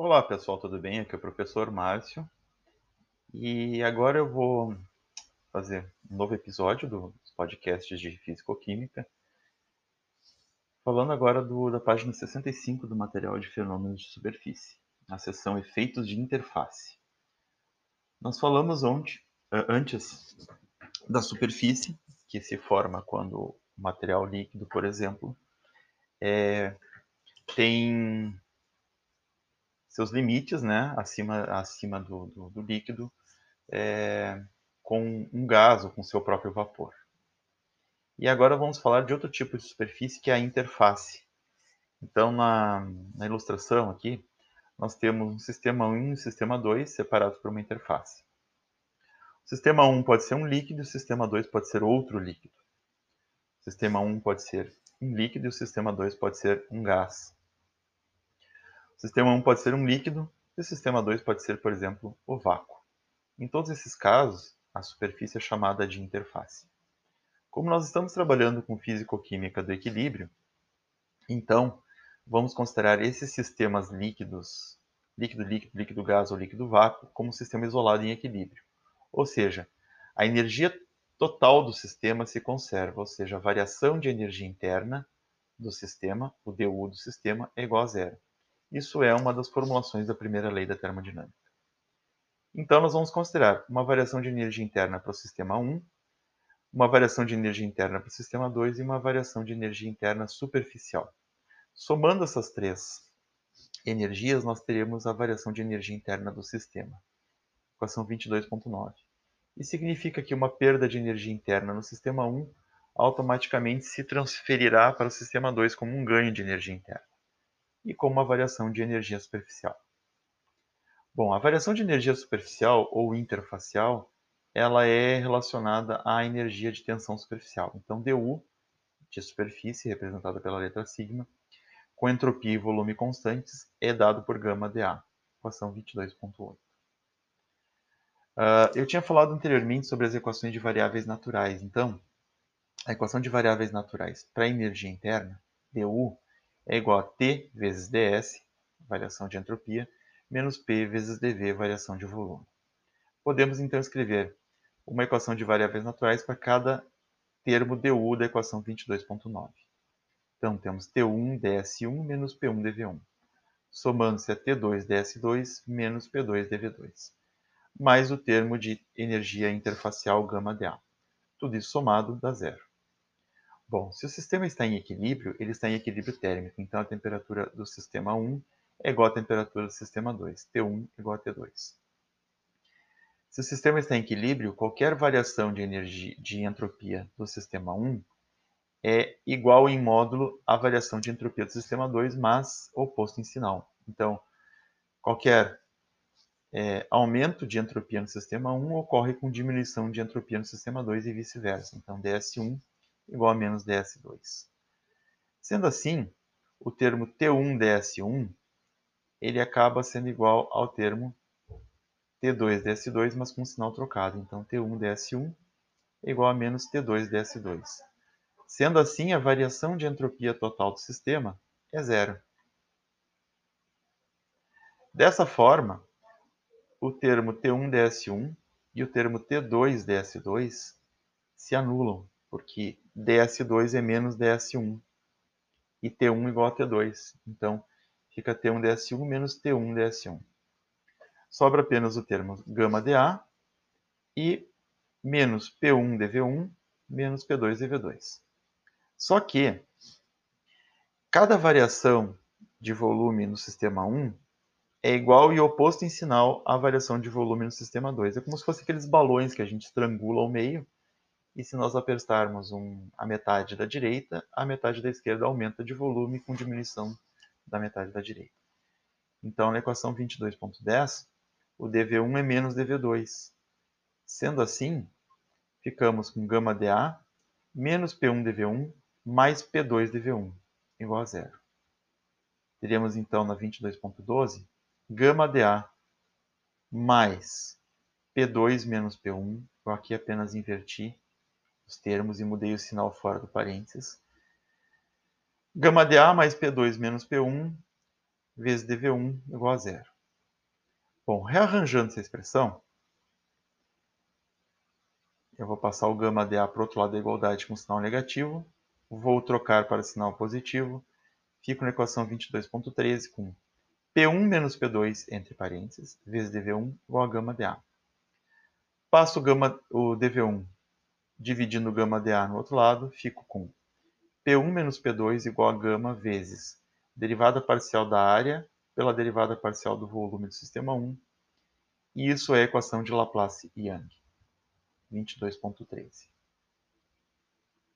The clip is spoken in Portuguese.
Olá pessoal, tudo bem? Aqui é o professor Márcio e agora eu vou fazer um novo episódio dos podcasts de Físico-Química, falando agora do, da página 65 do material de fenômenos de superfície, na seção Efeitos de Interface. Nós falamos onde, antes da superfície, que se forma quando o material líquido, por exemplo, é, tem seus limites, né, acima, acima do, do, do líquido, é, com um gás ou com seu próprio vapor. E agora vamos falar de outro tipo de superfície, que é a interface. Então, na, na ilustração aqui, nós temos um sistema 1 e um sistema 2 separados por uma interface. O sistema 1 pode ser um líquido e o sistema 2 pode ser outro líquido. O sistema 1 pode ser um líquido e o sistema 2 pode ser um gás. Sistema 1 pode ser um líquido e o sistema 2 pode ser, por exemplo, o vácuo. Em todos esses casos, a superfície é chamada de interface. Como nós estamos trabalhando com físico-química do equilíbrio, então vamos considerar esses sistemas líquidos, líquido, líquido, líquido, gás ou líquido vácuo, como um sistema isolado em equilíbrio. Ou seja, a energia total do sistema se conserva, ou seja, a variação de energia interna do sistema, o dU do sistema, é igual a zero. Isso é uma das formulações da primeira lei da termodinâmica. Então, nós vamos considerar uma variação de energia interna para o sistema 1, uma variação de energia interna para o sistema 2 e uma variação de energia interna superficial. Somando essas três energias, nós teremos a variação de energia interna do sistema, equação 22.9. Isso significa que uma perda de energia interna no sistema 1 automaticamente se transferirá para o sistema 2 como um ganho de energia interna e com uma variação de energia superficial. Bom, a variação de energia superficial ou interfacial, ela é relacionada à energia de tensão superficial. Então, dU de superfície, representada pela letra sigma, com entropia e volume constantes, é dado por gama dA, equação 22.8. Uh, ah, eu tinha falado anteriormente sobre as equações de variáveis naturais. Então, a equação de variáveis naturais para a energia interna, dU, é igual a T vezes ds, variação de entropia, menos P vezes dV, variação de volume. Podemos então escrever uma equação de variáveis naturais para cada termo du da equação 22.9. Então, temos T1 ds1 menos P1 dv1, somando-se a T2 ds2 menos P2 dv2, mais o termo de energia interfacial gama dA. Tudo isso somado dá zero. Bom, se o sistema está em equilíbrio, ele está em equilíbrio térmico, então a temperatura do sistema 1 é igual à temperatura do sistema 2, T1 igual a T2. Se o sistema está em equilíbrio, qualquer variação de energia de entropia do sistema 1 é igual em módulo à variação de entropia do sistema 2, mas oposto em sinal. Então, qualquer é, aumento de entropia no sistema 1 ocorre com diminuição de entropia no sistema 2 e vice-versa. Então, ds1 igual a menos ds2. Sendo assim, o termo T1ds1 ele acaba sendo igual ao termo T2ds2, mas com um sinal trocado. Então, T1ds1 é igual a menos T2ds2. Sendo assim, a variação de entropia total do sistema é zero. Dessa forma, o termo T1ds1 e o termo T2ds2 se anulam, porque ds2 é menos ds1 e T1 igual a T2. Então, fica T1 ds1 menos T1 ds1. Sobra apenas o termo gama dA e menos P1 dV1 menos P2 dV2. Só que cada variação de volume no sistema 1 é igual e oposto em sinal à variação de volume no sistema 2. É como se fosse aqueles balões que a gente estrangula ao meio e se nós apertarmos um, a metade da direita, a metade da esquerda aumenta de volume com diminuição da metade da direita. Então, na equação 22.10, o dV1 é menos dV2. Sendo assim, ficamos com gama dA menos P1 dV1 mais P2 dV1 igual a zero. Teríamos então na 22.12 gama dA mais P2 menos P1, eu aqui apenas inverti os termos e mudei o sinal fora do parênteses. Gama dA mais P2 menos P1 vezes dV1 igual a zero. Bom, rearranjando essa expressão, eu vou passar o gama dA para o outro lado da igualdade com sinal negativo, vou trocar para sinal positivo, fico na equação 22.13 com P1 menos P2, entre parênteses, vezes dV1 igual a gama dA. Passo o, gama, o dV1 dividindo gama dA no outro lado, fico com P1 menos P2 igual a gama vezes derivada parcial da área pela derivada parcial do volume do sistema 1. E isso é a equação de Laplace-Young, 22.13.